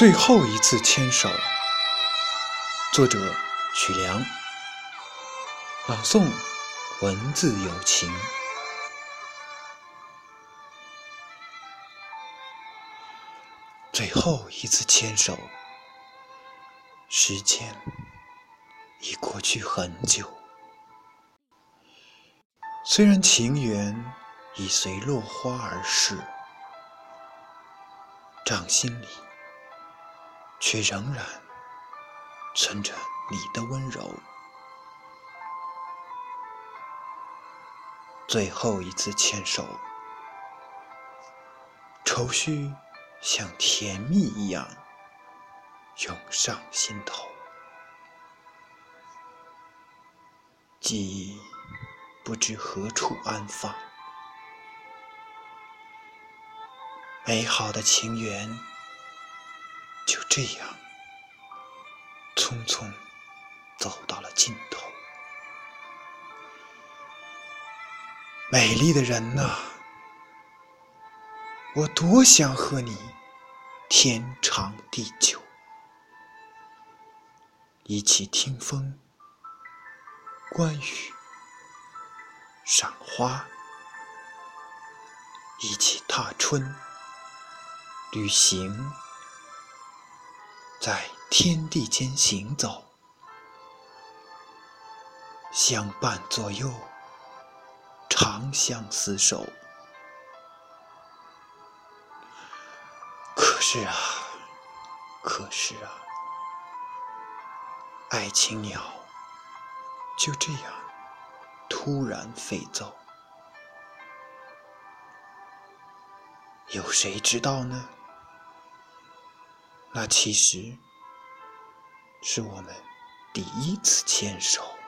最后一次牵手，作者曲梁，朗诵文字有情。最后一次牵手，时间已过去很久。虽然情缘已随落花而逝，掌心里却仍然存着你的温柔。最后一次牵手，愁绪像甜蜜一样涌上心头，记忆。不知何处安放，美好的情缘这样匆匆走到了尽头。美丽的人呐，我多想和你天长地久，一起听风观雨。赏花，一起踏春，旅行，在天地间行走，相伴左右，长相厮守。可是啊，可是啊，爱情鸟就这样。突然飞走，有谁知道呢？那其实是我们第一次牵手。